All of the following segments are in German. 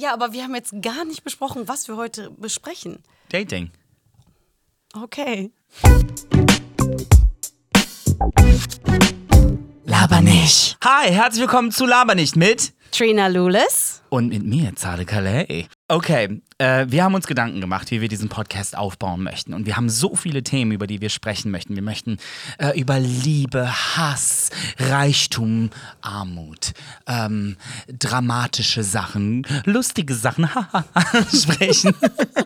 Ja, aber wir haben jetzt gar nicht besprochen, was wir heute besprechen. Dating. Okay. Laber nicht. Hi, herzlich willkommen zu Laber nicht mit Trina Lulis. und mit mir, Zade Calais. Okay, äh, wir haben uns Gedanken gemacht, wie wir diesen Podcast aufbauen möchten. Und wir haben so viele Themen, über die wir sprechen möchten. Wir möchten äh, über Liebe, Hass, Reichtum, Armut, ähm, dramatische Sachen, lustige Sachen sprechen.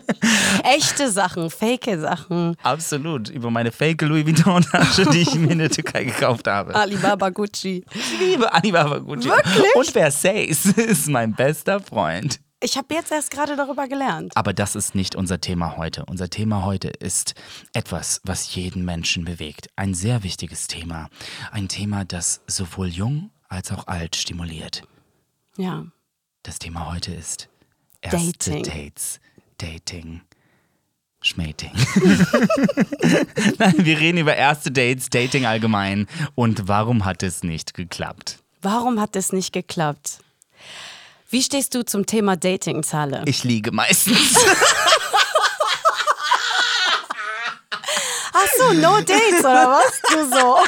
Echte Sachen, fake Sachen. Absolut, über meine fake Louis Vuitton-Tasche, die ich mir in der Türkei gekauft habe. Alibaba Gucci. Ich liebe Alibaba Gucci. Wirklich? Und Versace ist mein bester Freund. Ich habe jetzt erst gerade darüber gelernt. Aber das ist nicht unser Thema heute. Unser Thema heute ist etwas, was jeden Menschen bewegt. Ein sehr wichtiges Thema. Ein Thema, das sowohl jung als auch alt stimuliert. Ja. Das Thema heute ist erste Dating. Dates, Dating, Schmating. Nein, wir reden über erste Dates, Dating allgemein und warum hat es nicht geklappt? Warum hat es nicht geklappt? Wie stehst du zum Thema Dating, Zahle? Ich liege meistens. Ach so, no dates oder was? Du so.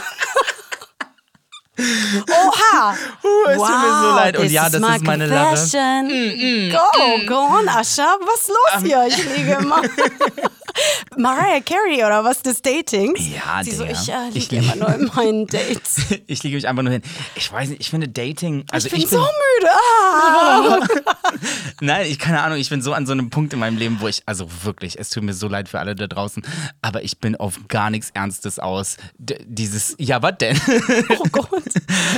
Oha! es tut mir so leid. Und ja, das ist meine Lache. confession. Go, go on, Ascha. Was ist los hier? Ich liege immer. Mariah Carey oder was des Datings? Ja, Sie so, Digga. ich äh, liege immer nur in meinen Dates. Ich liege mich einfach nur hin. Ich weiß nicht, ich finde Dating. Also ich bin ich so müde. Ah. Nein, ich keine Ahnung, ich bin so an so einem Punkt in meinem Leben, wo ich, also wirklich, es tut mir so leid für alle da draußen, aber ich bin auf gar nichts Ernstes aus. D dieses, ja, was denn? Oh Gott.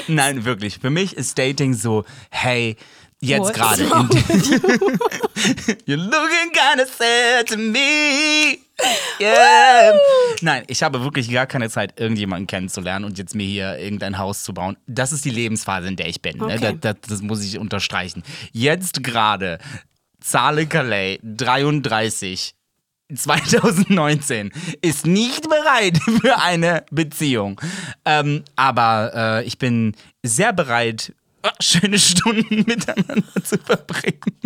Nein, wirklich. Für mich ist Dating so, hey, jetzt gerade. You're looking kinda sad to me. Yeah. Nein, ich habe wirklich gar keine Zeit, irgendjemanden kennenzulernen und jetzt mir hier irgendein Haus zu bauen. Das ist die Lebensphase, in der ich bin. Ne? Okay. Das, das, das muss ich unterstreichen. Jetzt gerade, Zahle Calais, 33, 2019 ist nicht bereit für eine Beziehung. Ähm, aber äh, ich bin sehr bereit, äh, schöne Stunden miteinander zu verbringen.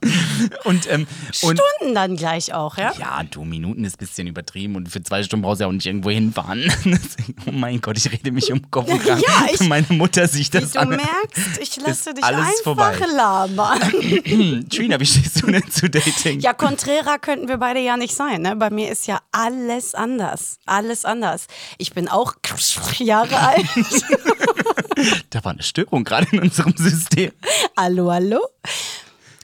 und, ähm, und Stunden dann gleich auch, ja? ja, du, Minuten ist ein bisschen übertrieben und für zwei Stunden brauchst du ja auch nicht irgendwo hinfahren. Oh mein Gott, ich rede mich um Kopf und Kragen. Ja, ich- Meine Mutter sieht das Du an. merkst, ich lasse dich alles einfach vorbei. labern. Trina, wie stehst du denn zu Dating? Ja, konträr könnten wir beide ja nicht sein. Ne? Bei mir ist ja alles anders. Alles anders. Ich bin auch Jahre alt. Da war eine Störung gerade in unserem System. hallo, hallo.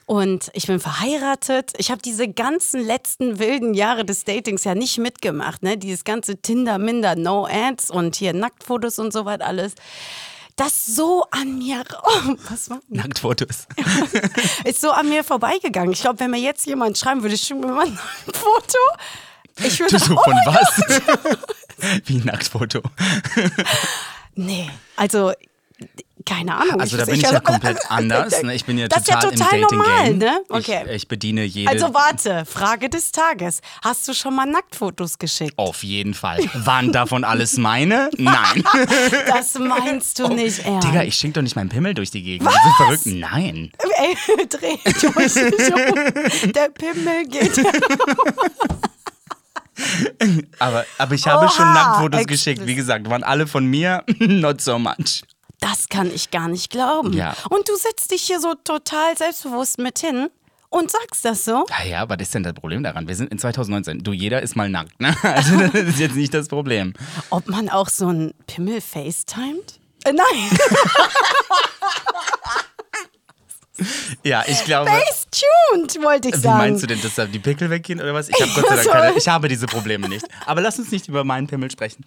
Und ich bin verheiratet. Ich habe diese ganzen letzten wilden Jahre des Datings ja nicht mitgemacht. Ne? Dieses ganze Tinder, Minder, No Ads und hier Nacktfotos und so weiter alles. Das so an mir, oh, was war? Nacktfotos. ist so an mir vorbeigegangen. Ich glaube, wenn mir jetzt jemand schreiben würde, schick mir mal ein Foto. Ich würde so oh von was? Wie ein Nacktfoto. Nee, also keine Ahnung. Also da bin ich ja komplett anders. Ne? Ich bin ja Das ist ja total, total im normal, ne? Okay. Ich, ich bediene jede. Also warte, Frage des Tages. Hast du schon mal Nacktfotos geschickt? auf jeden Fall. Waren davon alles meine? Nein. Das meinst du nicht ernst. Oh, Digga, ich schicke doch nicht meinen Pimmel durch die Gegend. Was? So verrückt? Nein. Ey, dreh durch dich um. Der Pimmel geht. Aber, aber ich habe Oha, schon Nacktfotos geschickt. Wie gesagt, waren alle von mir. Not so much. Das kann ich gar nicht glauben. Ja. Und du setzt dich hier so total selbstbewusst mit hin und sagst das so. Ja, ja, was ist denn das Problem daran? Wir sind in 2019. Du, jeder ist mal nackt, ne? Also das ist jetzt nicht das Problem. Ob man auch so ein Pimmel facetimed? Äh, nein, Ja, ich glaube. face-tuned, wollte ich Wie sagen. meinst du denn, dass da die Pickel weggehen oder was? Ich habe Gott sei Dank keine, ich habe diese Probleme nicht. Aber lass uns nicht über meinen Pimmel sprechen.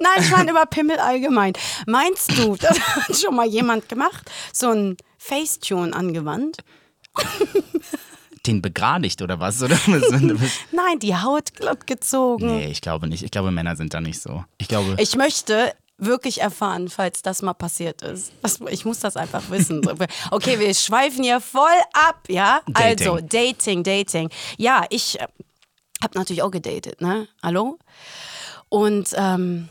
Nein, ich meine über Pimmel allgemein. Meinst du, das hat schon mal jemand gemacht? So ein Facetune angewandt? Den begradigt oder was? Oder? was? Nein, die Haut glatt gezogen. nee, ich glaube nicht. Ich glaube, Männer sind da nicht so. Ich glaube. Ich möchte wirklich erfahren, falls das mal passiert ist. Ich muss das einfach wissen. Okay, wir schweifen hier voll ab, ja? Dating. Also, Dating, Dating. Ja, ich äh, habe natürlich auch gedatet, ne? Hallo? Und ähm,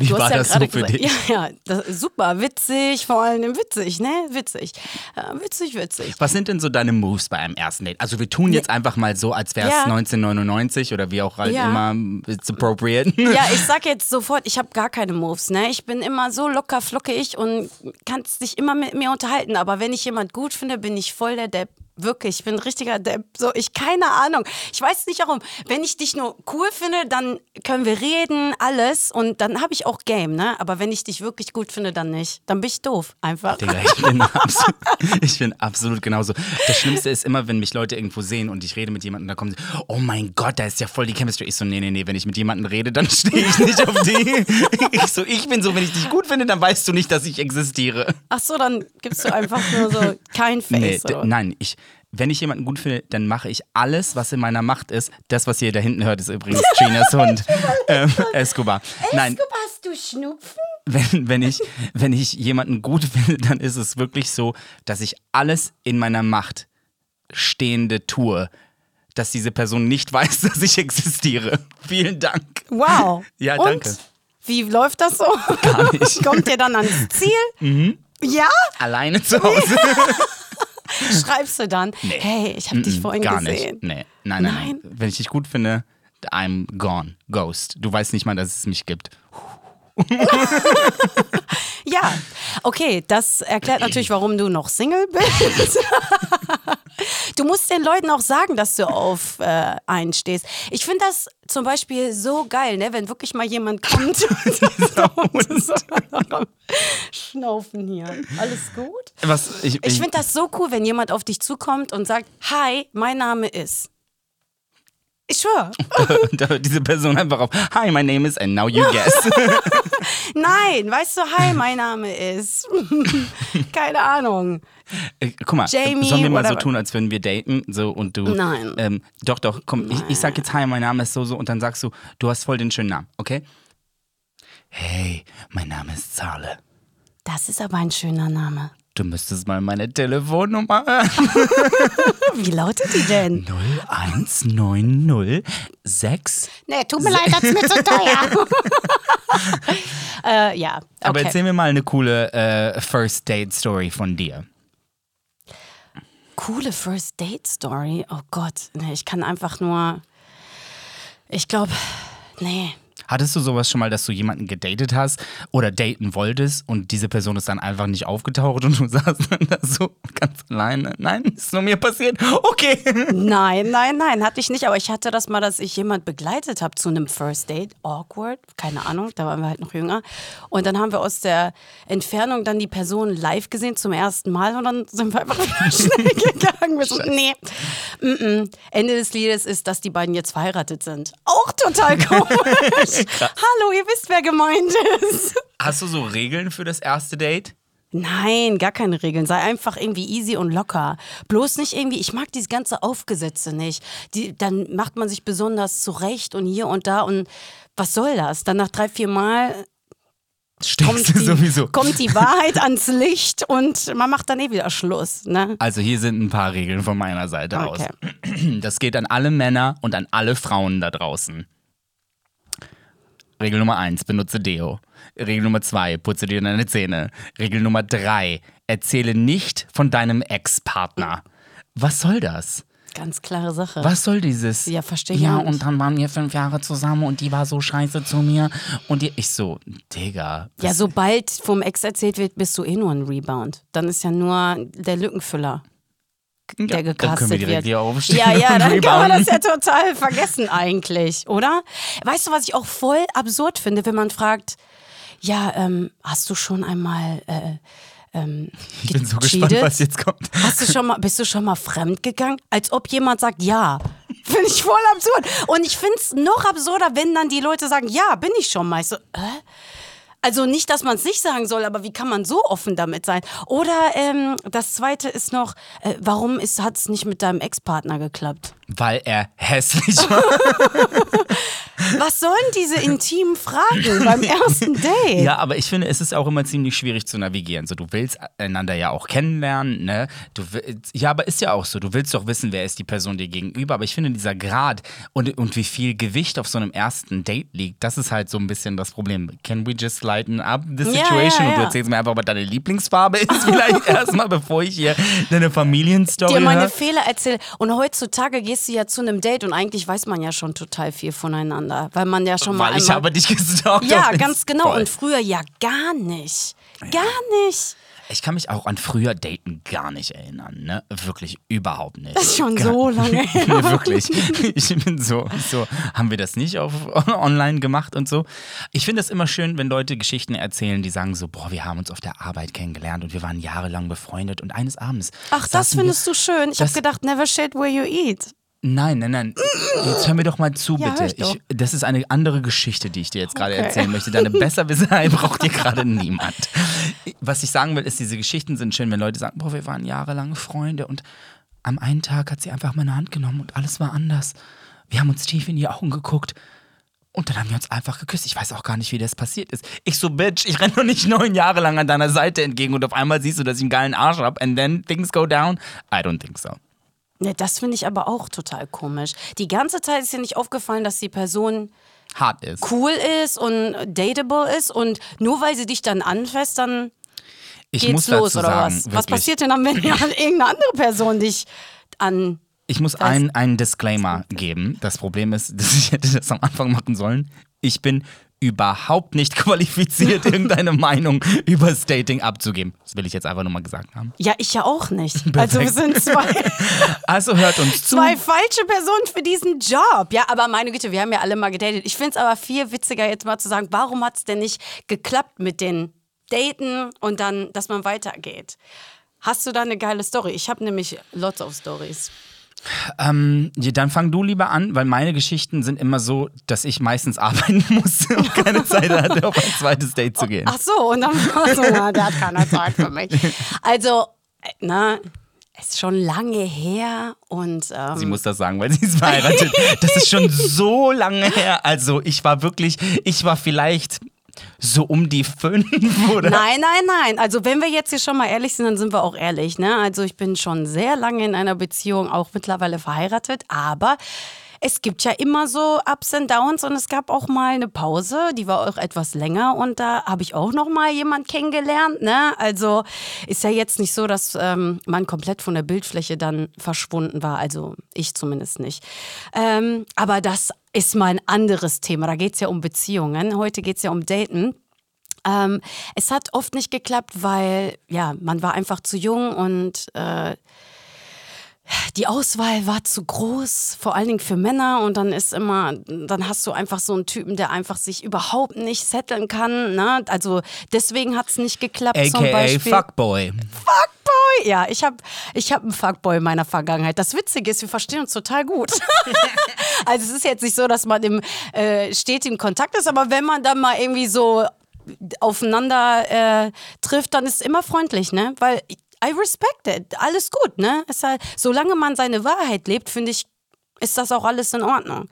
Wie du war ja das so für gesagt- dich? Ja, ja das ist super, witzig, vor allem witzig, ne? Witzig. Ja, witzig, witzig. Was sind denn so deine Moves bei einem ersten Date? Also wir tun jetzt einfach mal so, als wäre es Ja. 1999 oder wie auch halt immer, it's appropriate. Ja, ich sag jetzt sofort, ich habe gar keine Moves, ne? Ich bin immer so locker flockig und kannst dich immer mit mir unterhalten. Aber wenn ich jemand gut finde, bin ich voll der Depp. Wirklich, ich bin ein richtiger Depp. So, ich keine Ahnung. Ich weiß nicht warum. Wenn ich dich nur cool finde, dann können wir reden, alles. Und dann habe ich auch Game, ne? Aber wenn ich dich wirklich gut finde, dann nicht. Dann bin ich doof. Einfach. Digga, ich bin, absolut, ich bin absolut genauso. Das Schlimmste ist immer, wenn mich Leute irgendwo sehen und ich rede mit jemandem, da kommen sie, oh mein Gott, da ist ja voll die Chemistry. Ich so, nee, nee, nee, wenn ich mit jemandem rede, dann stehe ich nicht auf die. Ich so, ich bin so, wenn ich dich gut finde, dann weißt du nicht, dass ich existiere. Ach so, dann gibst du einfach nur so kein Nee, Face. oder? nein, ich, wenn ich jemanden gut finde, dann mache ich alles, was in meiner Macht ist. Das, was ihr da hinten hört, ist übrigens Chinas Hund, ähm, Escobar. Nein, hast du Schnupfen? wenn, wenn, ich, wenn ich jemanden gut finde, dann ist es wirklich so, dass ich alles in meiner Macht Stehende tue, dass diese Person nicht weiß, dass ich existiere. Vielen Dank. Wow. Ja, Und? danke. Wie läuft das so? Gar nicht. Kommt ihr dann ans Ziel? Ja? Alleine zu Hause. Schreibst du dann, hey, ich habe dich vorhin Gar gesehen. nicht. Nee. Nein, nein, nein. Nein? Wenn ich dich gut finde, I'm gone. Ghost. Du weißt nicht mal, dass es mich gibt. Ja, okay, das erklärt natürlich, warum du noch Single bist. du musst den Leuten auch sagen, dass du auf äh, einen stehst. Ich finde das zum Beispiel so geil, ne? wenn wirklich mal jemand kommt. und so Schnaufen hier. Alles gut? Was, ich, Ich finde das so cool, wenn jemand auf dich zukommt und sagt, hi, mein Name ist. Ich schwöre. diese Person einfach auf. Hi, my name is and now you guess. Nein, weißt du, hi, mein Name ist. Keine Ahnung. Äh, Guck mal, Jamie sollen wir mal so tun, als würden wir daten? So und du. Nein. Ähm, doch, doch, komm, ich, ich sag jetzt Hi, mein Name ist so, so und dann sagst du, du hast voll den schönen Namen, okay? Hey, mein Name ist Zahle. Das ist aber ein schöner Name. Du müsstest mal meine Telefonnummer hören. Wie lautet die denn? 01906. Nee, tut mir leid, das ist mir zu teuer. äh, ja, okay. Aber erzähl mir mal eine coole äh, First Date Story von dir. Coole First Date Story. Oh Gott, nee, ich kann einfach nur. Ich glaube, nee. Hattest du sowas schon mal, dass du jemanden gedatet hast oder daten wolltest und diese Person ist dann einfach nicht aufgetaucht und du saßt dann da so ganz alleine? Nein, ist nur mir passiert. Okay. Nein, nein, nein, hatte ich nicht. Aber ich hatte das mal, dass ich jemand begleitet habe zu einem First Date. Awkward, keine Ahnung, da waren wir halt noch jünger. Und dann haben wir aus der Entfernung dann die Person live gesehen zum ersten Mal und dann sind wir einfach schnell gegangen. Wir so, nee, mm -mm. Ende des Liedes ist, dass die beiden jetzt verheiratet sind. Auch total komisch. Hallo, ihr wisst, wer gemeint ist. Hast du so Regeln für das erste Date? Nein, gar keine Regeln. Sei einfach irgendwie easy und locker. Bloß nicht irgendwie, ich mag dieses ganze Aufgesetzte nicht. Die, dann macht man sich besonders zurecht und hier und da und was soll das? Dann nach drei, vier Mal kommt die, sowieso. kommt die Wahrheit ans Licht und man macht dann eh wieder Schluss. Ne? Also hier sind ein paar Regeln von meiner Seite Okay. aus. Das geht an alle Männer und an alle Frauen da draußen. Regel Nummer eins, benutze Deo. Regel Nummer zwei, putze dir deine Zähne. Regel Nummer drei, erzähle nicht von deinem Ex-Partner. Was soll das? Ganz klare Sache. Was soll dieses? Ja, verstehe ich Ja, nicht. und dann waren wir fünf Jahre zusammen und die war so scheiße zu mir. Und die, ich so, Digga. Ja, sobald vom Ex erzählt wird, bist du eh nur ein Rebound. Dann ist ja nur der Lückenfüller. der dann gecastet können wir direkt wird. hier aufstehen Ja, ja, dann kann man das ja total vergessen eigentlich, oder? Weißt du, was ich auch voll absurd finde, wenn man fragt, ja, ähm, hast du schon einmal äh, ähm, Ich bin so gespannt, was jetzt kommt. Hast du schon mal, bist du schon mal fremd gegangen? Als ob jemand sagt, ja. Finde ich voll absurd. Und ich finde es noch absurder, wenn dann die Leute sagen, ja, bin ich schon mal. Ich so, äh? Also nicht, dass man es nicht sagen soll, aber wie kann man so offen damit sein? Oder ähm, das zweite ist noch, äh, warum hat es nicht mit deinem Ex-Partner geklappt? Weil er hässlich war. Was sollen diese intimen Fragen beim ersten Date? Ja, aber ich finde, es ist auch immer ziemlich schwierig zu navigieren. So, du willst einander ja auch kennenlernen, ne? Du willst, ja, aber ist ja auch so. Du willst doch wissen, wer ist die Person dir gegenüber. Aber ich finde, dieser Grad und, und wie viel Gewicht auf so einem ersten Date liegt, das ist halt so ein bisschen das Problem. Can we just lighten up the Ja, situation? ja, Und du ja. erzählst mir einfach, was deine Lieblingsfarbe ist, vielleicht erstmal, bevor ich hier deine Familienstory dir meine höre. Fehler erzähle. Und heutzutage gehst du ja zu einem Date und eigentlich weiß man ja schon total viel voneinander, weil man ja schon mal Weil ich habe dich gestalkt. ja, ganz genau. Voll. Und früher ja gar nicht. Gar nicht. Ich kann mich auch an früher Daten gar nicht erinnern, ne? Wirklich überhaupt nicht. Das ist schon gar, so lange her. Nee, wirklich. Ich bin so, so, haben wir das nicht auf online gemacht und so. Ich finde es immer schön, wenn Leute Geschichten erzählen, die sagen so, boah, wir haben uns auf der Arbeit kennengelernt und wir waren jahrelang befreundet und eines Abends. Ach, das saßen wir- findest du schön. Ich habe gedacht, never shit where you eat. Nein, nein, nein. Jetzt hör mir doch mal zu, Ja, bitte. ich das ist eine andere Geschichte, die ich dir jetzt gerade Okay. erzählen möchte. Deine Besserwisserei braucht dir gerade niemand. Was ich sagen will, ist, diese Geschichten sind schön, wenn Leute sagen, boah, wir waren jahrelang Freunde und am einen Tag hat sie einfach meine Hand genommen und alles war anders. Wir haben uns tief in die Augen geguckt. Und dann haben wir uns einfach geküsst. Ich weiß auch gar nicht, wie das passiert ist. Ich so, Bitch, ich renne doch nicht neun Jahre lang an deiner Seite entgegen und auf einmal siehst du, dass ich einen geilen Arsch hab and then things go down. I don't think so. Ne, das finde ich aber auch total komisch. Die ganze Zeit ist dir nicht aufgefallen, dass die Person Hart ist. cool ist und dateable ist und nur weil sie dich dann anfasst, dann Ich geht's los oder sagen, was? Was wirklich, passiert denn dann, wenn ja irgendeine andere Person dich an. Ich muss ein, einen Disclaimer geben. Das Problem ist, dass ich hätte das am Anfang machen sollen. Ich bin überhaupt nicht qualifiziert, irgendeine Meinung über das Dating abzugeben. Das will ich jetzt einfach nur mal gesagt haben. Ja, ich ja auch nicht. Also wir sind zwei, Also hört uns zu. zwei falsche Personen für diesen Job. Ja, aber meine Güte, wir haben ja alle mal gedatet. Ich finde es aber viel witziger, jetzt mal zu sagen, warum hat es denn nicht geklappt mit den Daten und dann, dass man weitergeht? Hast du da eine geile Story? Ich habe nämlich lots of Stories. Ähm, ja, dann fang du lieber an, weil meine Geschichten sind immer so, dass ich meistens arbeiten muss und keine Zeit hatte, auf ein zweites Date zu gehen. Ach so, und dann war so, na, der hat keine Zeit für mich. Also, äh, na, ist schon lange her und ähm, Sie muss das sagen, weil sie ist verheiratet. Das ist schon so lange her. Also ich war wirklich, ich war vielleicht so um die fünf oder Nein, nein, nein. Also wenn wir jetzt hier schon mal ehrlich sind, dann sind wir auch ehrlich. Ne? Also ich bin schon sehr lange in einer Beziehung, auch mittlerweile verheiratet, aber es gibt ja immer so Ups and Downs und es gab auch mal eine Pause, die war auch etwas länger und da habe ich auch noch mal jemand kennengelernt. Ne? Also ist ja jetzt nicht so, dass ähm, man komplett von der Bildfläche dann verschwunden war. Also ich zumindest nicht. Ähm, aber das ist mal ein anderes Thema. Da geht es ja um Beziehungen. Heute geht es ja um Daten. Ähm, es hat oft nicht geklappt, weil ja, man war einfach zu jung und äh, die Auswahl war zu groß, vor allen Dingen für Männer. Und dann ist immer, dann hast du einfach so einen Typen, der einfach sich überhaupt nicht setteln kann. Ne? Also deswegen hat es nicht geklappt. zum aka Beispiel. Fuckboy. Fuckboy! Ja, ich habe ich hab einen Fuckboy in meiner Vergangenheit. Das Witzige ist, wir verstehen uns total gut. also es ist jetzt nicht so, dass man im äh, stetigen Kontakt ist, aber wenn man dann mal irgendwie so aufeinander äh, trifft, dann ist es immer freundlich, ne? Weil I respect it. Alles gut, ne? Es halt, solange man seine Wahrheit lebt, finde ich, ist das auch alles in Ordnung.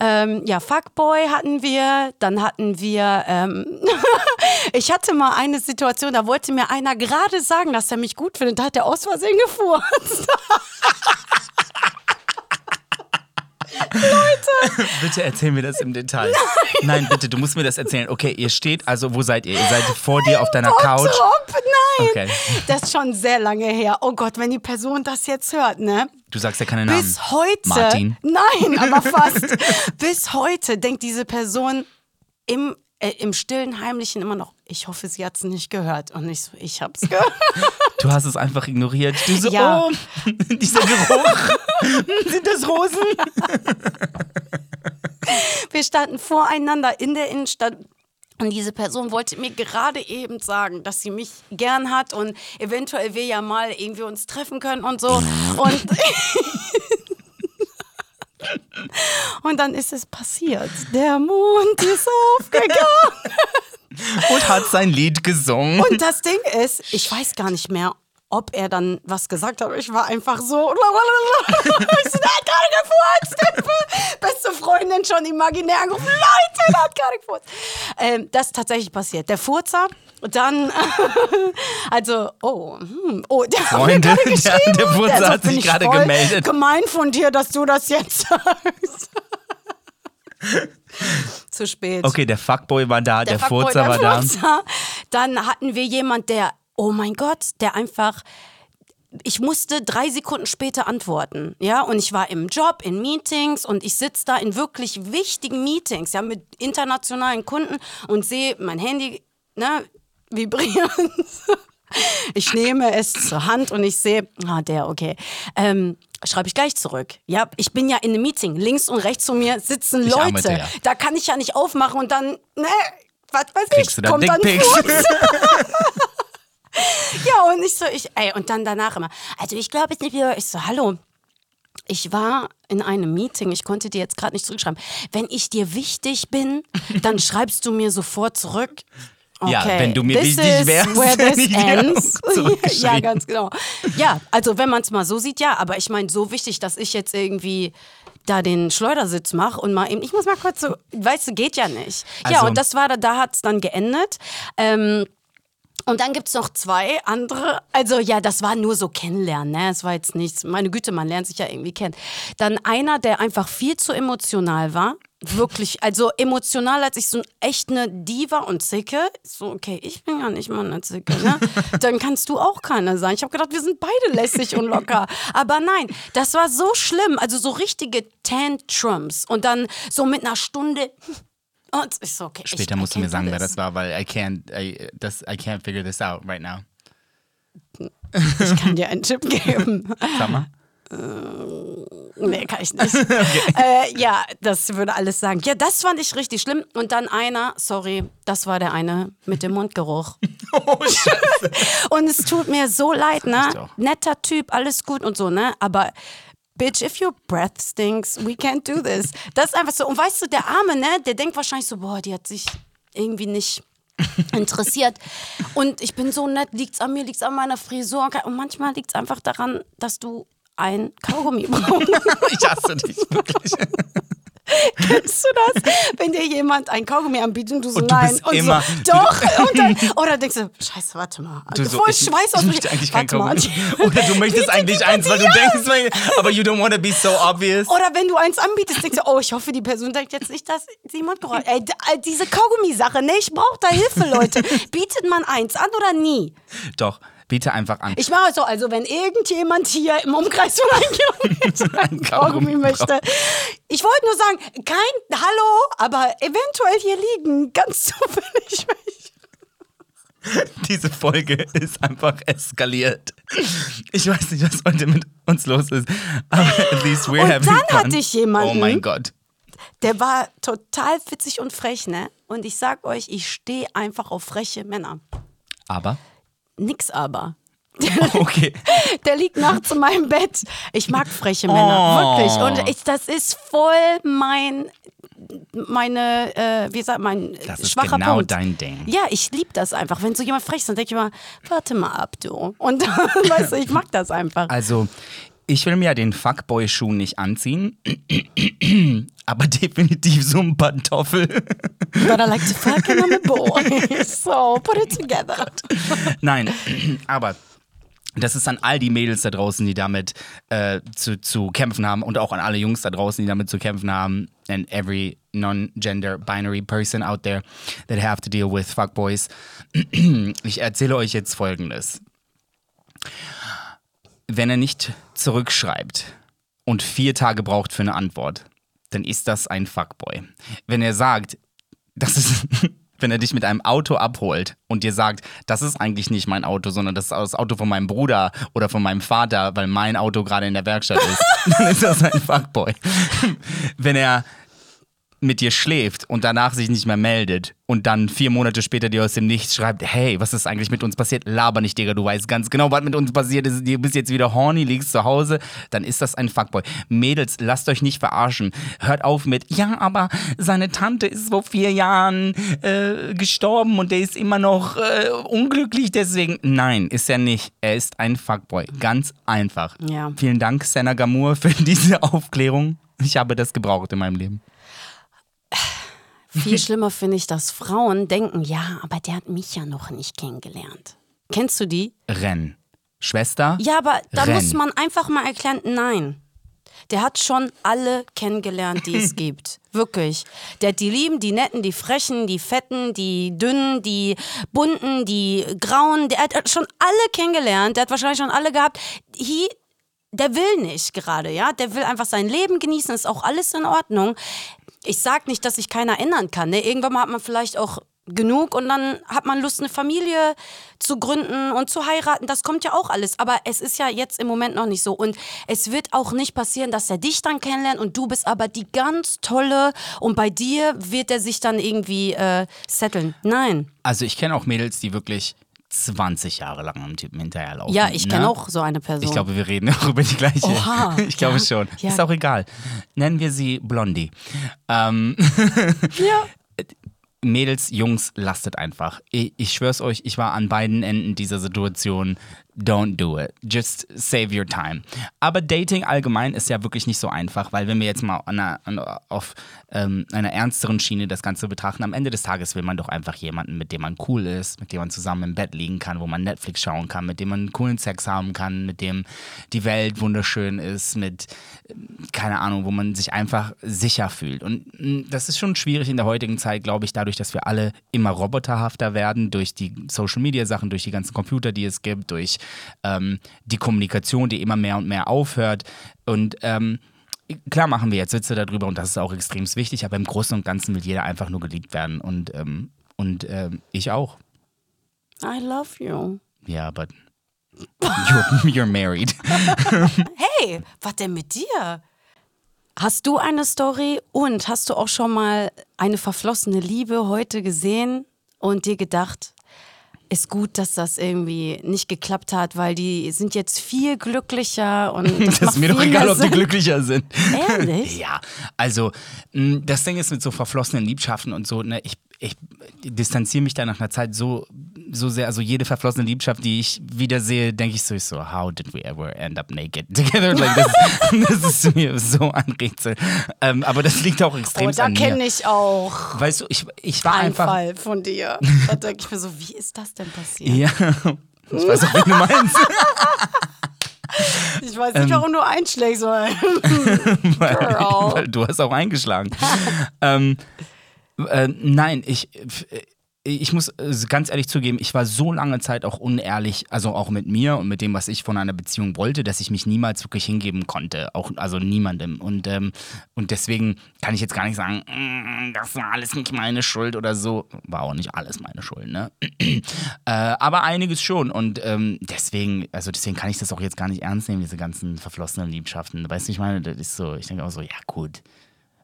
Ähm, ja, Fuckboy hatten wir, dann hatten wir, ähm, ich hatte mal eine Situation, da wollte mir einer gerade sagen, dass er mich gut findet, da hat er aus Versehen gefurzt. Bitte erzähl mir das im Detail. Nein. bitte, du musst mir das erzählen. Okay, ihr steht, also wo seid ihr? Ihr seid vor dir auf deiner Couch. Nein. Okay. Das ist schon sehr lange her. Oh Gott, wenn die Person das jetzt hört, ne? Du sagst ja keine Namen. Bis heute. Martin. Nein, aber fast. bis heute denkt diese Person im, äh, im stillen Heimlichen immer noch, ich hoffe, sie hat es nicht gehört. Und ich so, ich hab's gehört. Du hast es einfach ignoriert. Du so, Ja. oh, dieser Geruch. Sind das Rosen? Wir standen voreinander in der Innenstadt. Und diese Person wollte mir gerade eben sagen, dass sie mich gern hat und eventuell wir ja mal irgendwie uns treffen können und so. Und, und dann ist es passiert. Der Mond ist aufgegangen. Und hat sein Lied gesungen. Und das Ding ist, ich weiß gar nicht mehr, ob er dann was gesagt hat. Ich war einfach so. ich der hat gerade gefurzt. Beste Freundin schon imaginär angerufen. Leute, der hat gerade gefurzt. Ähm, das ist tatsächlich passiert. Der Furzer, dann, also, oh, hm, oh, der Freunde, hat mir der, gerade der geschrieben. Furzer so, hat sich ich gerade gemeldet. Gemein von dir, dass du das jetzt sagst. Zu spät. Okay, der Fuckboy war da, der, Fuckboy, Furzer der war da. Furzer. Dann hatten wir jemand, der, oh mein Gott, der einfach ich musste drei Sekunden später antworten, ja, und ich war im Job, in Meetings und ich sitze da in wirklich wichtigen Meetings, ja, mit internationalen Kunden und sehe mein Handy, ne, vibrieren. Ich nehme es zur Hand und ich sehe, ah, der, okay. Ähm, Schreibe ich gleich zurück. Ja, ich bin ja in einem Meeting. Links und rechts von mir sitzen Ich Leute. der. Da kann ich ja nicht aufmachen und dann, ne, was weiß Kriegst ich, kommt dann? Furz. Ja, und ich so, ich, ey, und dann danach immer, also ich glaube jetzt nicht wieder, ich so, hallo. Ich war in einem Meeting, ich konnte dir jetzt gerade nicht zurückschreiben. Wenn ich dir wichtig bin, dann schreibst du mir sofort zurück. Okay, Ja, wenn du mir this wichtig wärst, where this ich ends. ja, ganz genau. Ja, also wenn man es mal so sieht, ja, aber ich meine, so wichtig, dass ich jetzt irgendwie da den Schleudersitz mache und mal eben, ich muss mal kurz so, weißt du, geht ja nicht. ja, Also- und das war da, da hat es dann geendet. Ähm, und dann gibt es noch zwei andere. Also ja, das war nur so kennenlernen, ne? Es war jetzt nichts. Meine Güte, man lernt sich ja irgendwie kennen. Dann einer, der einfach viel zu emotional war. Wirklich, also emotional, als ich so echt eine Diva und Zicke. So, okay, ich bin ja nicht mal eine Zicke, ne? Dann kannst du auch keiner sein. Ich habe gedacht, wir sind beide lässig und locker. Aber nein, das war so schlimm. Also so richtige Tantrums. Und dann so mit einer Stunde. Und so, okay. Später ich, musst I du mir sagen, wer das war, weil I can't, I, das, I can't figure this out right now. Ich kann dir einen Tipp geben. Sag mal. Nee, kann ich nicht. äh, ja, das würde alles sagen. Ja, das fand ich richtig schlimm. Und dann einer, sorry, das war der eine mit dem Mundgeruch. Oh, Scheiße. Und es tut mir so leid, ne? Netter Typ, alles gut und so, ne? Aber Bitch, if your breath stinks, we can't do this. Das ist einfach so. Und weißt du, der Arme, ne, der denkt wahrscheinlich so, boah, die hat sich irgendwie nicht interessiert. Und ich bin so nett, liegt's an mir, liegt's an meiner Frisur. Und manchmal liegt's einfach daran, dass du ein Kaugummi brauchst. Ich hasse dich wirklich. Kennst du das? Wenn dir jemand ein Kaugummi anbietet und du so Und du nein und immer- so doch und dann oder denkst du Scheiße, warte mal. Du so, Voll ich, Schweiß aus ich möchte eigentlich kein Warte mal. Kaugummi. Oder du möchtest eigentlich eins, weil du denkst, aber you don't want to be so obvious. Oder wenn du eins anbietest, denkst du, oh, ich hoffe, die Person denkt jetzt nicht, dass sie Mundgeruch hat. Ey, d- äh, diese Kaugummi-Sache, ne, ich brauche da Hilfe, Leute. Bietet man eins an oder nie? Doch, biete einfach an. Ich mache es so, also wenn irgendjemand hier im Umkreis von einem Kilometer ein Kaugummi möchte. Ich wollte nur sagen, kein Hallo, aber eventuell hier liegen ganz zufällig. Diese Folge ist einfach eskaliert. Ich weiß nicht, was heute mit uns los ist, aber at least we're Und having dann fun. hatte ich jemanden- Oh mein Gott. Der war total witzig und frech, ne? Und ich sag euch, ich stehe einfach auf freche Männer. Aber, Nix aber. okay. Der liegt nachts in meinem Bett. Ich mag freche Männer, Oh. wirklich. Und ich, das ist voll mein, meine, äh, wie sagt man, Das ist schwacher genau Punkt. dein Ding. Ja, ich liebe das einfach. Wenn so jemand frech ist, dann denke ich immer, warte mal ab, du. Und dann, weißt du, ich mag das einfach. Also, ich will mir ja den Fuckboy-Schuh nicht anziehen, aber definitiv so ein Pantoffel. But I like to fuck and I'm a boy. So, put it together. Nein, aber das ist an all die Mädels da draußen, die damit äh, zu, zu kämpfen haben und auch an alle Jungs da draußen, die damit zu kämpfen haben and every non-gender binary person out there that have to deal with fuckboys. Ich erzähle euch jetzt folgendes. Wenn er nicht zurückschreibt und vier Tage braucht für eine Antwort, dann ist das ein Fuckboy. Wenn er sagt, das ist, wenn er dich mit einem Auto abholt und dir sagt, das ist eigentlich nicht mein Auto, sondern das ist das Auto von meinem Bruder oder von meinem Vater, weil mein Auto gerade in der Werkstatt ist, dann ist das ein Fuckboy. Wenn er mit dir schläft und danach sich nicht mehr meldet und dann vier Monate später dir aus dem Nichts schreibt, hey, was ist eigentlich mit uns passiert? Laber nicht, Digga, du weißt ganz genau, was mit uns passiert ist. Du bist jetzt wieder horny, liegst zu Hause, dann ist das ein Fuckboy. Mädels, lasst euch nicht verarschen. Hört auf mit, ja, aber seine Tante ist vor vier Jahren äh, gestorben und der ist immer noch äh, unglücklich deswegen. Nein, ist er nicht. Er ist ein Fuckboy. Ganz einfach. Ja. Vielen Dank, Senna Gamur, für diese Aufklärung. Ich habe das gebraucht in meinem Leben. Viel schlimmer finde ich, dass Frauen denken, ja, aber der hat mich ja noch nicht kennengelernt. Kennst du die? Renn. Schwester? Ja, aber da Renn. muss man einfach mal erklären, nein. Der hat schon alle kennengelernt, die es gibt. Wirklich. Der hat die Lieben, die Netten, die Frechen, die Fetten, die Dünnen, die Bunten, die Grauen. Der hat schon alle kennengelernt. Der hat wahrscheinlich schon alle gehabt. He, der will nicht gerade, ja. Der will einfach sein Leben genießen, ist auch alles in Ordnung. Ich sag nicht, dass sich keiner ändern kann. Ne? Irgendwann hat man vielleicht auch genug und dann hat man Lust, eine Familie zu gründen und zu heiraten. Das kommt ja auch alles. Aber es ist ja jetzt im Moment noch nicht so. Und es wird auch nicht passieren, dass er dich dann kennenlernt und du bist aber die ganz tolle und bei dir wird er sich dann irgendwie äh, setteln. Nein. Also ich kenne auch Mädels, die wirklich 20 Jahre lang am Typen hinterherlaufen. Ja, ich kenne ne? auch so eine Person. Ich glaube, wir reden auch über die gleiche. Oha, ich glaube ja, schon. ja. Ist auch egal. Nennen wir sie Blondie. Ähm, ja. Mädels, Jungs, lastet einfach. Ich, ich schwör's euch, ich war an beiden Enden dieser Situation. Don't do it. Just save your time. Aber Dating allgemein ist ja wirklich nicht so einfach, weil wenn wir jetzt mal auf ähm, einer ernsteren Schiene das Ganze betrachten, am Ende des Tages will man doch einfach jemanden, mit dem man cool ist, mit dem man zusammen im Bett liegen kann, wo man Netflix schauen kann, mit dem man coolen Sex haben kann, mit dem die Welt wunderschön ist, mit, ähm, keine Ahnung, wo man sich einfach sicher fühlt. Und mh, das ist schon schwierig in der heutigen Zeit, glaube ich, dadurch, dass wir alle immer roboterhafter werden, durch die Social-Media-Sachen, durch die ganzen Computer, die es gibt, durch ähm, die Kommunikation, die immer mehr und mehr aufhört. Und ähm, klar machen wir jetzt Witze darüber und das ist auch extrem wichtig, aber im Großen und Ganzen will jeder einfach nur geliebt werden und, ähm, und ähm, ich auch. I love you. Ja, but you're, you're married. Hey, was denn mit dir? Hast du eine Story und hast du auch schon mal eine verflossene Liebe heute gesehen und dir gedacht, ist gut, dass das irgendwie nicht geklappt hat, weil die sind jetzt viel glücklicher und das, Das ist mir doch egal, ob die glücklicher sind. Ehrlich? Ja, also das Ding ist mit so verflossenen Liebschaften und so, ne, ich, ich distanziere mich da nach einer Zeit so, so sehr, also jede verflossene Liebschaft, die ich wiedersehe, denke ich so, ich so, how did we ever end up naked together? Like, das, das ist mir so ein Rätsel. Ähm, aber das liegt auch extrem Oh, da an mir. kenne ich auch Weißt du, ich, ich war einfach... Fall von dir. Da denke ich mir so, wie ist das denn passiert? Ja, ich weiß auch, wen du meinst. Ich weiß nicht, warum du einschlägst. Weil Ähm. weil, weil du hast auch eingeschlagen. ähm, äh, nein, ich, ich muss äh, ganz ehrlich zugeben, ich war so lange Zeit auch unehrlich, also auch mit mir und mit dem, was ich von einer Beziehung wollte, dass ich mich niemals wirklich hingeben konnte. Auch, also niemandem. Und, ähm, und deswegen kann ich jetzt gar nicht sagen, "Mm, das war alles nicht meine Schuld oder so. War auch nicht alles meine Schuld, ne? äh, aber einiges schon. Und ähm, deswegen, also deswegen kann ich das auch jetzt gar nicht ernst nehmen, diese ganzen verflossenen Liebschaften. Weißt du, ich meine, das ist so, ich denke auch so, ja gut,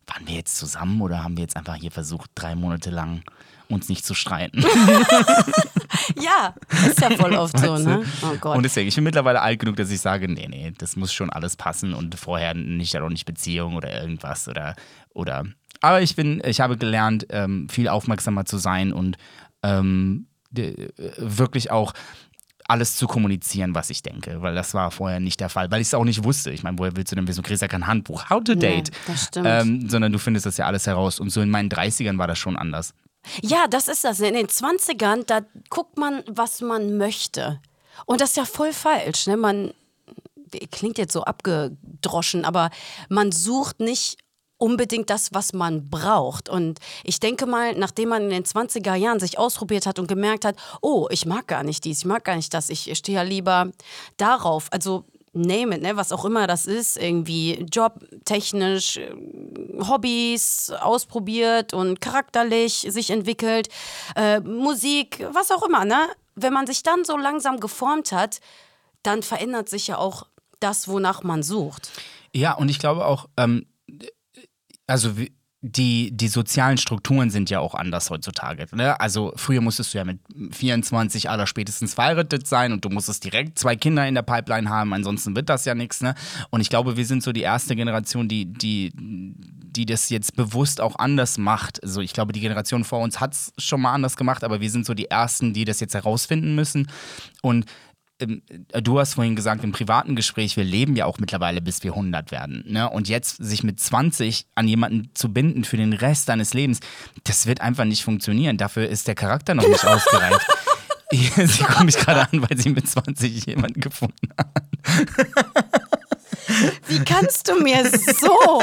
waren wir jetzt zusammen oder haben wir jetzt einfach hier versucht, drei Monate lang uns nicht zu streiten? ja, ist ja voll oft so, ne? Oh Gott. Und deswegen, ich bin mittlerweile alt genug, dass ich sage, nee, nee, das muss schon alles passen und vorher nicht auch nicht Beziehung oder irgendwas oder oder. Aber ich bin, ich habe gelernt, ähm, viel aufmerksamer zu sein und ähm, de- wirklich auch alles zu kommunizieren, was ich denke, weil das war vorher nicht der Fall, weil ich es auch nicht wusste. Ich meine, woher willst du denn wissen? Du kriegst ja kein Handbuch, how to date, das stimmt. ähm, sondern du findest das ja alles heraus. Und so in meinen 30ern war das schon anders. Ja, das ist das. In den 20ern, da guckt man, was man möchte. Und das ist ja voll falsch. Ne? Man klingt jetzt so abgedroschen, aber man sucht nicht unbedingt das, was man braucht. Und ich denke mal, nachdem man in den 20er Jahren sich ausprobiert hat und gemerkt hat, oh, ich mag gar nicht dies, ich mag gar nicht das, ich stehe ja lieber darauf. Also name it, ne, was auch immer das ist, irgendwie jobtechnisch, äh, Hobbys ausprobiert und charakterlich sich entwickelt, äh, Musik, was auch immer, ne? Wenn man sich dann so langsam geformt hat, dann verändert sich ja auch das, wonach man sucht. Ja, und ich glaube auch, ähm, also die, die sozialen Strukturen sind ja auch anders heutzutage. Ne? Also früher musstest du ja mit 24 aller spätestens verheiratet sein und du musstest direkt zwei Kinder in der Pipeline haben, ansonsten wird das ja nichts. Ne? Und ich glaube, wir sind so die erste Generation, die, die, die das jetzt bewusst auch anders macht. Also ich glaube, die Generation vor uns hat es schon mal anders gemacht, aber wir sind so die Ersten, die das jetzt herausfinden müssen. Und du hast vorhin gesagt, im privaten Gespräch, wir leben ja auch mittlerweile, bis wir 100 werden. Ne? Und jetzt sich mit 20 an jemanden zu binden für den Rest deines Lebens, das wird einfach nicht funktionieren. Dafür ist der Charakter noch nicht ausgereift. sie guckt mich gerade an, weil sie mit 20 jemanden gefunden hat. Wie kannst du mir so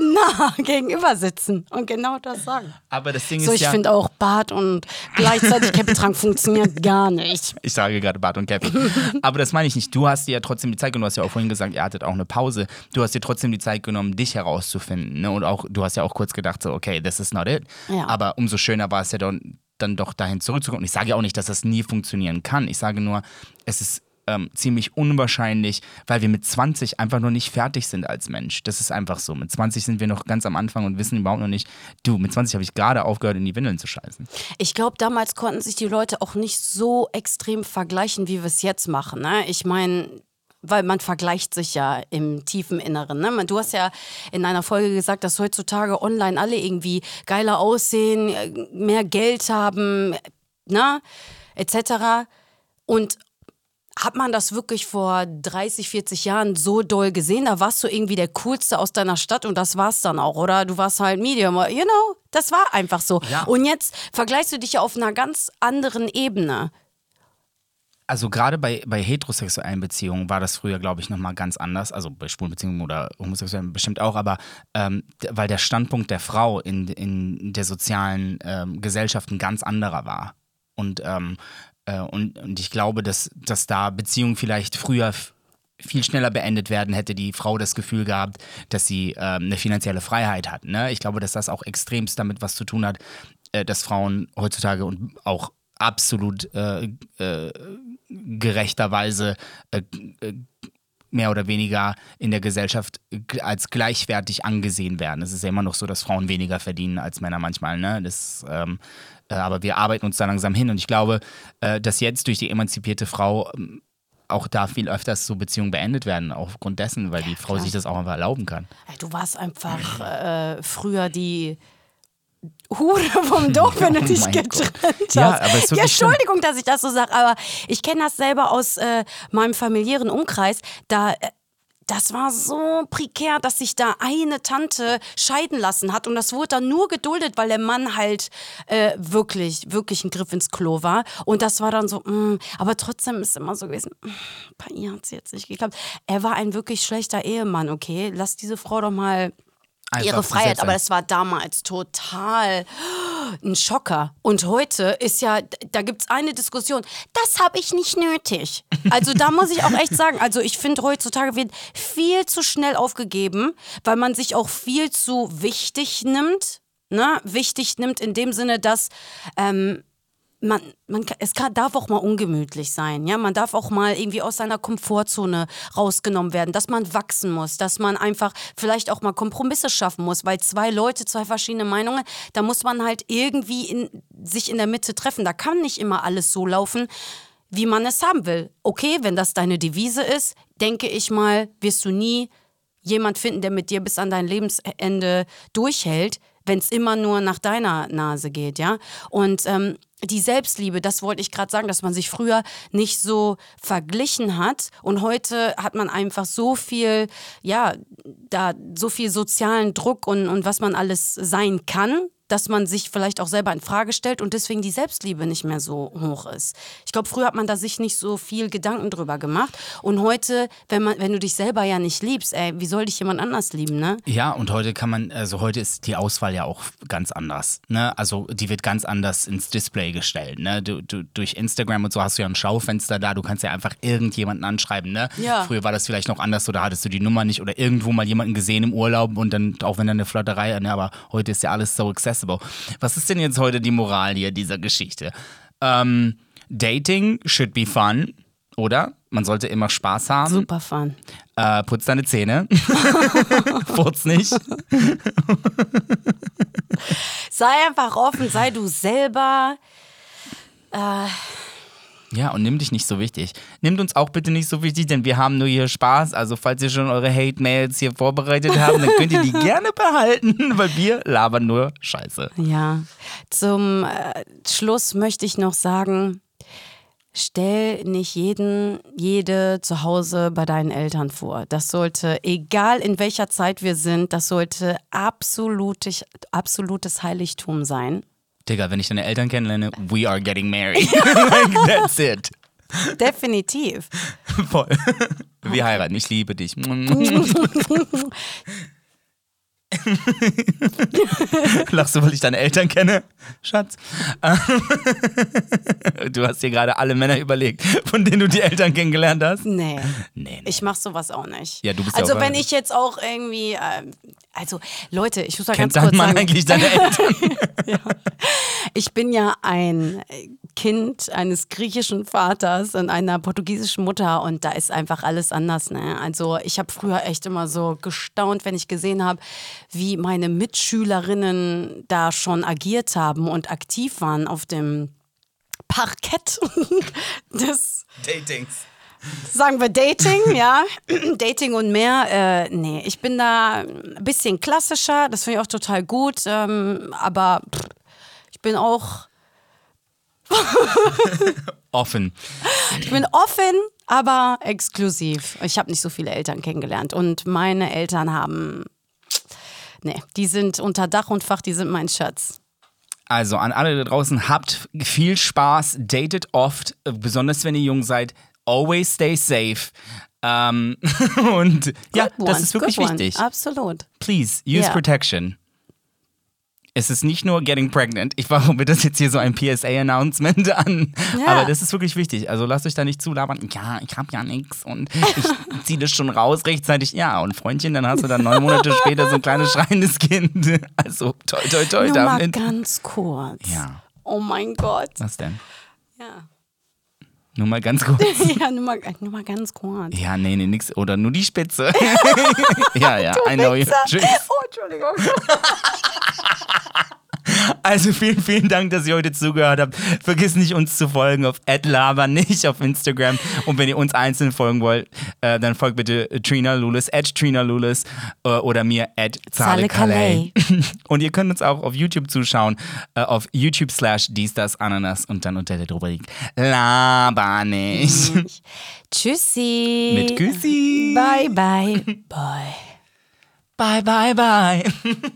nah gegenüber sitzen und genau das sagen. Aber das Ding so, ist ich ja. finde auch Bart und gleichzeitig Käppetrank funktioniert gar nicht. Ich sage gerade Bart und Cappy. Aber das meine ich nicht. Du hast dir ja trotzdem die Zeit genommen. Du hast ja auch vorhin gesagt, ihr hattet auch eine Pause. Du hast dir trotzdem die Zeit genommen, dich herauszufinden. Ne? Und auch, du hast ja auch kurz gedacht, so, okay, this is not it. Ja. Aber umso schöner war es ja dann, dann doch dahin zurückzukommen. Und ich sage ja auch nicht, dass das nie funktionieren kann. Ich sage nur, es ist ähm, ziemlich unwahrscheinlich, weil wir mit 20 einfach noch nicht fertig sind als Mensch. Das ist einfach so. Mit 20 sind wir noch ganz am Anfang und wissen überhaupt noch nicht, du, mit 20 habe ich gerade aufgehört, in die Windeln zu scheißen. Ich glaube, damals konnten sich die Leute auch nicht so extrem vergleichen, wie wir es jetzt machen. Ne? Ich meine, weil man vergleicht sich ja im tiefen Inneren. Ne? Du hast ja in einer Folge gesagt, dass heutzutage online alle irgendwie geiler aussehen, äh, mehr Geld haben, ne? etc. Und hat man das wirklich vor 30, 40 Jahren so doll gesehen? Da warst du irgendwie der Coolste aus deiner Stadt und das war's dann auch, oder? Du warst halt Medium, you know? Das war einfach so. Ja. Und jetzt vergleichst du dich ja auf einer ganz anderen Ebene. Also gerade bei, bei heterosexuellen Beziehungen war das früher, glaube ich, nochmal ganz anders. Also bei schwulen Beziehungen oder homosexuellen bestimmt auch, aber ähm, weil der Standpunkt der Frau in, in der sozialen ähm, Gesellschaft ein ganz anderer war. Und, ähm, äh, und, und ich glaube, dass, dass da Beziehungen vielleicht früher viel schneller beendet werden, hätte die Frau das Gefühl gehabt, dass sie ähm, eine finanzielle Freiheit hat. Ne? Ich glaube, dass das auch extremst damit was zu tun hat, äh, dass Frauen heutzutage und auch absolut äh, äh, gerechterweise äh, äh, mehr oder weniger in der Gesellschaft als gleichwertig angesehen werden. Es ist ja immer noch so, dass Frauen weniger verdienen als Männer manchmal. Ne? Das, ähm, äh, aber wir arbeiten uns da langsam hin und ich glaube, äh, dass jetzt durch die emanzipierte Frau ähm, auch da viel öfters so Beziehungen beendet werden, aufgrund dessen, weil die Frau klar. sich das auch einfach erlauben kann. Du warst einfach äh, früher die Hure vom Dorf, wenn du Oh dich getrennt Gott. hast. Ja, aber es ist ja, schlimm. Entschuldigung, dass ich das so sage, aber ich kenne das selber aus äh, meinem familiären Umkreis. Da. Das war so prekär, dass sich da eine Tante scheiden lassen hat und das wurde dann nur geduldet, weil der Mann halt äh, wirklich, wirklich ein Griff ins Klo war. Und das war dann so, mh, aber trotzdem ist immer so gewesen, mh, bei ihr hat es jetzt nicht geklappt. Er war ein wirklich schlechter Ehemann, okay? Lass diese Frau doch mal Einfach ihre Freiheit, aber das war damals total ein Schocker. Und heute ist ja, da gibt es eine Diskussion, das habe ich nicht nötig. Also da muss ich auch echt sagen, also ich finde heutzutage wird viel zu schnell aufgegeben, weil man sich auch viel zu wichtig nimmt. Ne? Wichtig nimmt in dem Sinne, dass ähm, man, man, es kann, darf auch mal ungemütlich sein, ja. Man darf auch mal irgendwie aus seiner Komfortzone rausgenommen werden, dass man wachsen muss, dass man einfach vielleicht auch mal Kompromisse schaffen muss, weil zwei Leute, zwei verschiedene Meinungen, da muss man halt irgendwie in, sich in der Mitte treffen. Da kann nicht immer alles so laufen, wie man es haben will. Okay, wenn das deine Devise ist, denke ich mal, wirst du nie jemand finden, der mit dir bis an dein Lebensende durchhält, wenn es immer nur nach deiner Nase geht, ja. Und ähm, die Selbstliebe, das wollte ich gerade sagen, dass man sich früher nicht so verglichen hat und heute hat man einfach so viel, ja, da so viel sozialen Druck und, und was man alles sein kann, dass man sich vielleicht auch selber in Frage stellt und deswegen die Selbstliebe nicht mehr so hoch ist. Ich glaube, früher hat man da sich nicht so viel Gedanken drüber gemacht und heute, wenn man, wenn du dich selber ja nicht liebst, ey, wie soll dich jemand anders lieben, ne? Ja, und heute kann man, also heute ist die Auswahl ja auch ganz anders. Ne? Also die wird ganz anders ins Display gestellt. Ne? Du, du, durch Instagram und so hast du ja ein Schaufenster da, du kannst ja einfach irgendjemanden anschreiben. Ne? Ja. Früher war das vielleicht noch anders, oder hattest du die Nummer nicht oder irgendwo mal jemanden gesehen im Urlaub und dann, auch wenn dann eine Flotterei, ne? aber heute ist ja alles so accessible. Was ist denn jetzt heute die Moral hier dieser Geschichte? Ähm, Dating should be fun, oder? Man sollte immer Spaß haben. Super fun. Äh, putz deine Zähne. Furz nicht. Sei einfach offen, sei du selber. Ja, und nimm dich nicht so wichtig. Nimmt uns auch bitte nicht so wichtig, denn wir haben nur hier Spaß. Also, falls ihr schon eure Hate-Mails hier vorbereitet habt, dann könnt ihr die gerne behalten, weil wir labern nur Scheiße. Ja. Zum äh, Schluss möchte ich noch sagen, stell nicht jeden, jede zu Hause bei deinen Eltern vor. Das sollte, egal in welcher Zeit wir sind, das sollte absolutes, absolutes Heiligtum sein. Digga, wenn ich deine Eltern kennenlerne, we are getting married. like, that's it. Definitiv. Voll. Wir heiraten, ich liebe dich. Lachst du, weil ich deine Eltern kenne? Schatz. Du hast dir gerade alle Männer überlegt, von denen du die Eltern kennengelernt hast? Nee. Nee, nee. Ich mach sowas auch nicht. Ja, du bist ja also auch wenn eine- ich jetzt auch irgendwie, ähm, also Leute, ich muss mal Kennt ganz kurz dein Mann sagen, eigentlich deine Eltern? Ich bin ja ein Kind eines griechischen Vaters und einer portugiesischen Mutter und da ist einfach alles anders. Ne? Also ich habe früher echt immer so gestaunt, wenn ich gesehen habe, wie meine Mitschülerinnen da schon agiert haben und aktiv waren auf dem Parkett des Datings. sagen wir Dating, ja. Dating und mehr. Äh, nee, ich bin da ein bisschen klassischer, das finde ich auch total gut. Ähm, aber pff, ich bin auch, Offen. ich bin offen, aber exklusiv. Ich habe nicht so viele Eltern kennengelernt und meine Eltern haben, nee, die sind unter Dach und Fach, die sind mein Schatz. Also an alle da draußen, habt viel Spaß, datet oft, besonders wenn ihr jung seid. Always stay safe. Ähm, und ja, Good das one, ist wirklich good one. wichtig. Absolut. Please, use Ja. protection. Es ist nicht nur getting pregnant. Ich warum wird das jetzt hier so ein PSA-Announcement an? Ja. Aber das ist wirklich wichtig. Also lasst euch da nicht zulabern. Ja, ich hab ja nichts und ich ziehe das schon raus rechtzeitig. Ja, und Freundchen, dann hast du dann neun Monate später so ein kleines schreiendes Kind. Also toi toi toi Nur mal damit. ganz kurz. Ja, Oh mein Gott. was denn? Ja, Nur mal ganz kurz. ja nur, mal, nur mal ganz kurz. Ja, nee, nee, nix. Oder nur die Spitze. ja, ja, I know you. Tschüss. Oh, Entschuldigung. Also vielen, vielen Dank, dass ihr heute zugehört habt. Vergiss nicht, uns zu folgen auf nicht auf Instagram. Und wenn ihr uns einzeln folgen wollt, äh, dann folgt bitte Trina Lulis, at Trina Lulis äh, oder mir, at Zale Calais. Und ihr könnt uns auch auf YouTube zuschauen, äh, auf YouTube slash dies, das, Ananas und dann unter der Rubrik Laber nicht. Tschüssi. Mit Küssi. Bye, bye. Bye. Bye, bye, bye.